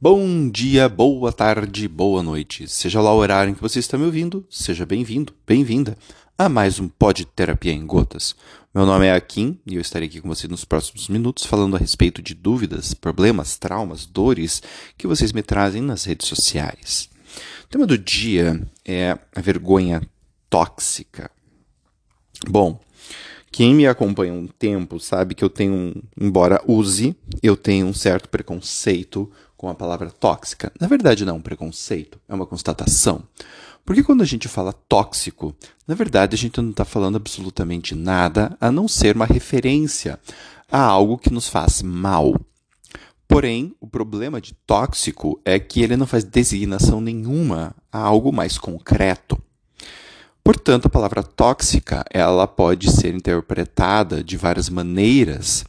Bom dia, boa tarde, boa noite. Seja lá o horário em que você está me ouvindo, seja bem-vindo, bem-vinda a mais um Pod Terapia em Gotas. Meu nome é Akin e eu estarei aqui com você nos próximos minutos falando a respeito de dúvidas, problemas, traumas, dores que vocês me trazem nas redes sociais. O tema do dia é a vergonha tóxica. Bom, quem me acompanha um tempo sabe que eu tenho, embora use, eu tenho um certo preconceito com a palavra tóxica. Na verdade, não é um preconceito, é uma constatação. Porque quando a gente fala tóxico, na verdade a gente não está falando absolutamente nada a não ser uma referência a algo que nos faz mal. Porém, o problema de tóxico é que ele não faz designação nenhuma a algo mais concreto. Portanto, a palavra tóxica ela pode ser interpretada de várias maneiras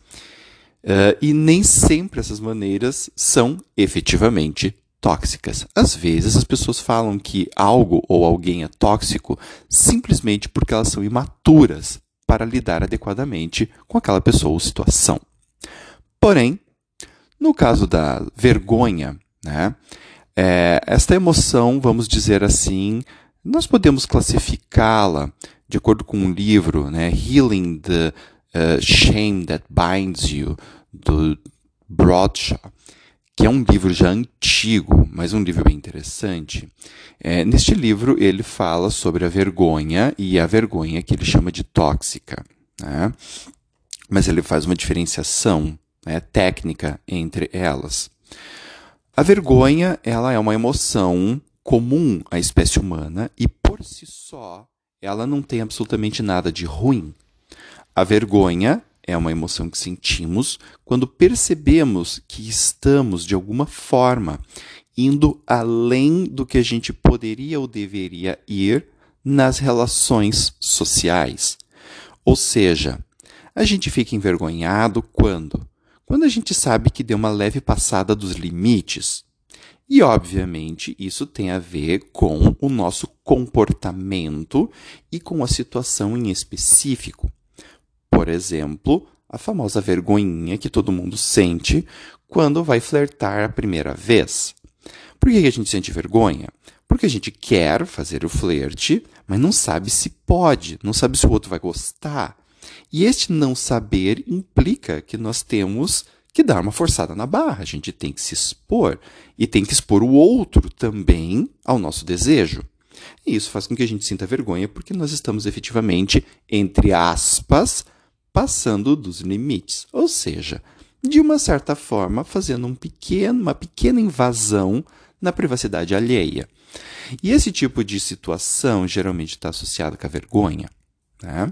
Uh, e nem sempre essas maneiras são efetivamente tóxicas. Às vezes as pessoas falam que algo ou alguém é tóxico simplesmente porque elas são imaturas para lidar adequadamente com aquela pessoa ou situação. Porém, no caso da vergonha, né, é, esta emoção, vamos dizer assim, nós podemos classificá-la de acordo com um livro, né, Healing the uh, Shame That Binds You, do Bradshaw, que é um livro já antigo, mas um livro bem interessante. É, neste livro, ele fala sobre a vergonha e a vergonha que ele chama de tóxica. Né? Mas ele faz uma diferenciação né, técnica entre elas. A vergonha ela é uma emoção comum à espécie humana e, por si só, ela não tem absolutamente nada de ruim. A vergonha é uma emoção que sentimos quando percebemos que estamos, de alguma forma, indo além do que a gente poderia ou deveria ir nas relações sociais. Ou seja, a gente fica envergonhado quando? Quando a gente sabe que deu uma leve passada dos limites. E, obviamente, isso tem a ver com o nosso comportamento e com a situação em específico. Por exemplo, a famosa vergonhinha que todo mundo sente quando vai flertar a primeira vez. Por que a gente sente vergonha? Porque a gente quer fazer o flerte, mas não sabe se pode, não sabe se o outro vai gostar. E este não saber implica que nós temos que dar uma forçada na barra, a gente tem que se expor e tem que expor o outro também ao nosso desejo. E isso faz com que a gente sinta vergonha porque nós estamos efetivamente, entre aspas, passando dos limites, ou seja, de uma certa forma fazendo um pequeno, uma pequena invasão na privacidade alheia. E esse tipo de situação geralmente está associado com a vergonha. Né?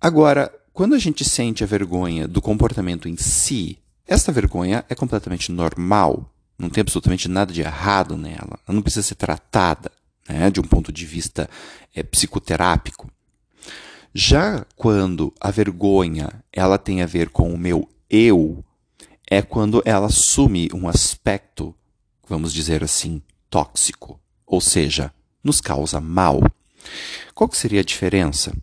Agora, quando a gente sente a vergonha do comportamento em si, essa vergonha é completamente normal. Não tem absolutamente nada de errado nela. Ela não precisa ser tratada né, de um ponto de vista é, psicoterápico. Já quando a vergonha ela tem a ver com o meu eu, é quando ela assume um aspecto, vamos dizer assim, tóxico, ou seja, nos causa mal. Qual que seria a diferença?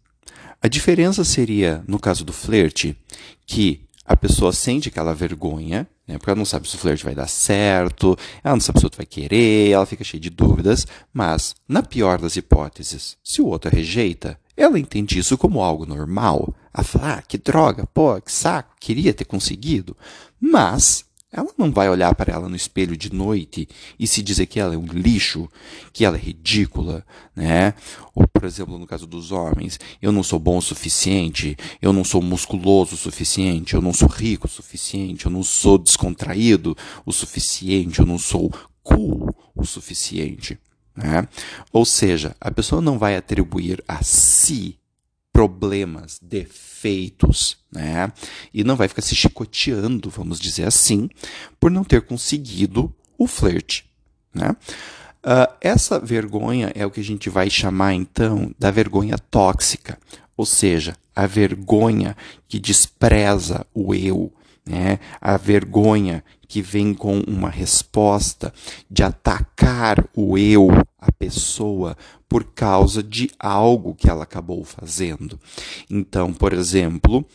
A diferença seria, no caso do flerte, que a pessoa sente aquela vergonha, né, porque ela não sabe se o flerte vai dar certo, ela não sabe se o outro vai querer, ela fica cheia de dúvidas, mas, na pior das hipóteses, se o outro rejeita, ela entende isso como algo normal. A falar, ah, que droga, pô, que saco, queria ter conseguido. Mas ela não vai olhar para ela no espelho de noite e se dizer que ela é um lixo, que ela é ridícula, né? Ou, por exemplo, no caso dos homens, eu não sou bom o suficiente, eu não sou musculoso o suficiente, eu não sou rico o suficiente, eu não sou descontraído o suficiente, eu não sou cool o suficiente. Né? Ou seja, a pessoa não vai atribuir a si problemas, defeitos, né? E não vai ficar se chicoteando, vamos dizer assim, por não ter conseguido o flerte, né? Uh, essa vergonha é o que a gente vai chamar então da vergonha tóxica, ou seja, a vergonha que despreza o eu, né? a vergonha que vem com uma resposta de atacar o eu, a pessoa, por causa de algo que ela acabou fazendo. Então, por exemplo,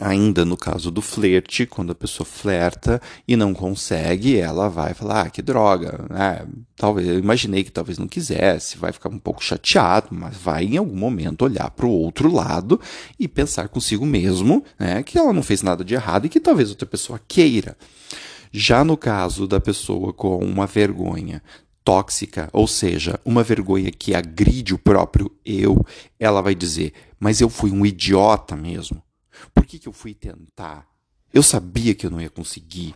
Ainda no caso do flerte, quando a pessoa flerta e não consegue, ela vai falar: ah, que droga, né? talvez eu imaginei que talvez não quisesse, vai ficar um pouco chateado, mas vai em algum momento olhar para o outro lado e pensar consigo mesmo né, que ela não fez nada de errado e que talvez outra pessoa queira. Já no caso da pessoa com uma vergonha tóxica, ou seja, uma vergonha que agride o próprio eu, ela vai dizer: mas eu fui um idiota mesmo. Por que, que eu fui tentar? Eu sabia que eu não ia conseguir.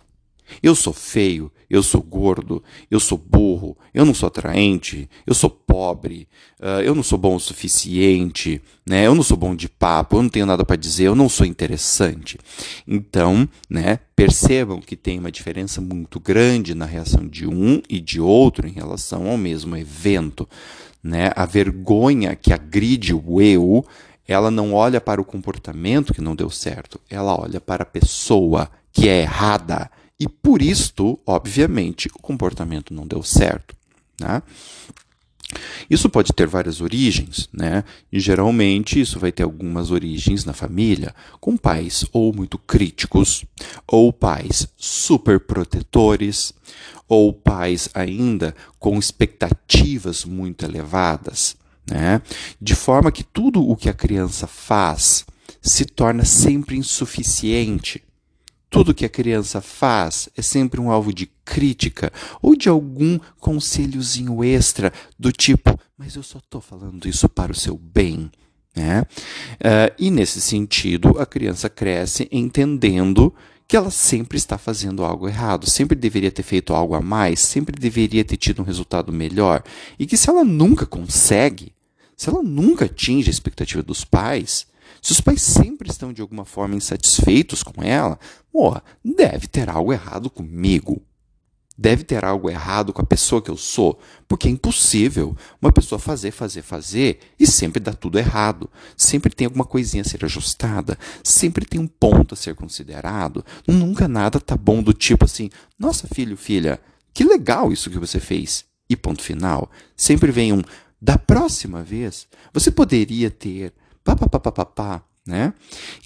Eu sou feio, eu sou gordo, eu sou burro, eu não sou atraente, eu sou pobre, uh, eu não sou bom o suficiente, né? eu não sou bom de papo, eu não tenho nada para dizer, eu não sou interessante. Então, né, percebam que tem uma diferença muito grande na reação de um e de outro em relação ao mesmo evento. Né? A vergonha que agride o eu ela não olha para o comportamento que não deu certo, ela olha para a pessoa que é errada. E por isto, obviamente, o comportamento não deu certo. Né? Isso pode ter várias origens, né? E geralmente isso vai ter algumas origens na família, com pais ou muito críticos, ou pais super protetores, ou pais ainda com expectativas muito elevadas né? De forma que tudo o que a criança faz se torna sempre insuficiente. Tudo que a criança faz é sempre um alvo de crítica ou de algum conselhozinho extra do tipo, mas eu só estou falando isso para o seu bem. Né? Uh, e nesse sentido, a criança cresce entendendo que ela sempre está fazendo algo errado, sempre deveria ter feito algo a mais, sempre deveria ter tido um resultado melhor. E que se ela nunca consegue, se ela nunca atinge a expectativa dos pais, se os pais sempre estão de alguma forma insatisfeitos com ela, pô, deve ter algo errado comigo. Deve ter algo errado com a pessoa que eu sou, porque é impossível uma pessoa fazer, fazer, fazer e sempre dá tudo errado. Sempre tem alguma coisinha a ser ajustada, sempre tem um ponto a ser considerado. Nunca nada tá bom do tipo assim: "Nossa, filho, filha, que legal isso que você fez". E ponto final. Sempre vem um da próxima vez, você poderia ter pá, pá, pá, pá, pá, pá né?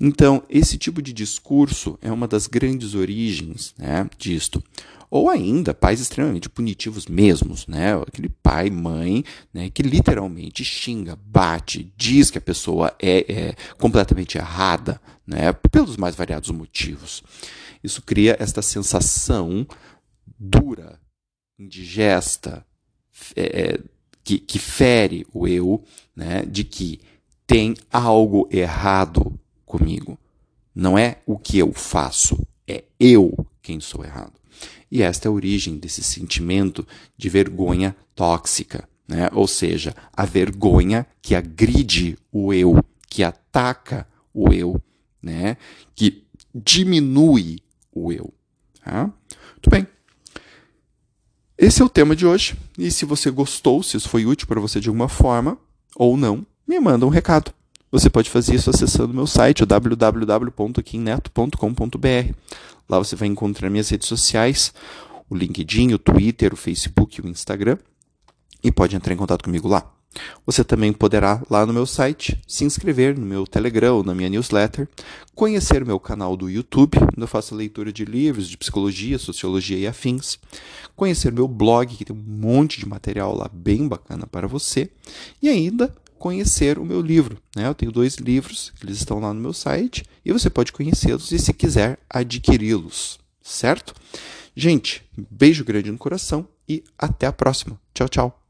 Então, esse tipo de discurso é uma das grandes origens né, disto. Ou ainda, pais extremamente punitivos mesmos, né? Aquele pai, mãe, né, que literalmente xinga, bate, diz que a pessoa é, é completamente errada, né? Pelos mais variados motivos. Isso cria esta sensação dura, indigesta, é, que, que fere o eu, né, de que tem algo errado comigo. Não é o que eu faço, é eu quem sou errado. E esta é a origem desse sentimento de vergonha tóxica, né? ou seja, a vergonha que agride o eu, que ataca o eu, né? que diminui o eu. Tá? Muito bem. Esse é o tema de hoje. E se você gostou, se isso foi útil para você de alguma forma, ou não, me manda um recado. Você pode fazer isso acessando meu site, www.quinneto.com.br. Lá você vai encontrar minhas redes sociais, o LinkedIn, o Twitter, o Facebook o Instagram. E pode entrar em contato comigo lá. Você também poderá, lá no meu site, se inscrever no meu Telegram, na minha newsletter, conhecer meu canal do YouTube, onde eu faço leitura de livros de psicologia, sociologia e afins, conhecer meu blog, que tem um monte de material lá bem bacana para você, e ainda conhecer o meu livro. Né? Eu tenho dois livros, eles estão lá no meu site, e você pode conhecê-los e, se quiser, adquiri-los, certo? Gente, beijo grande no coração e até a próxima. Tchau, tchau.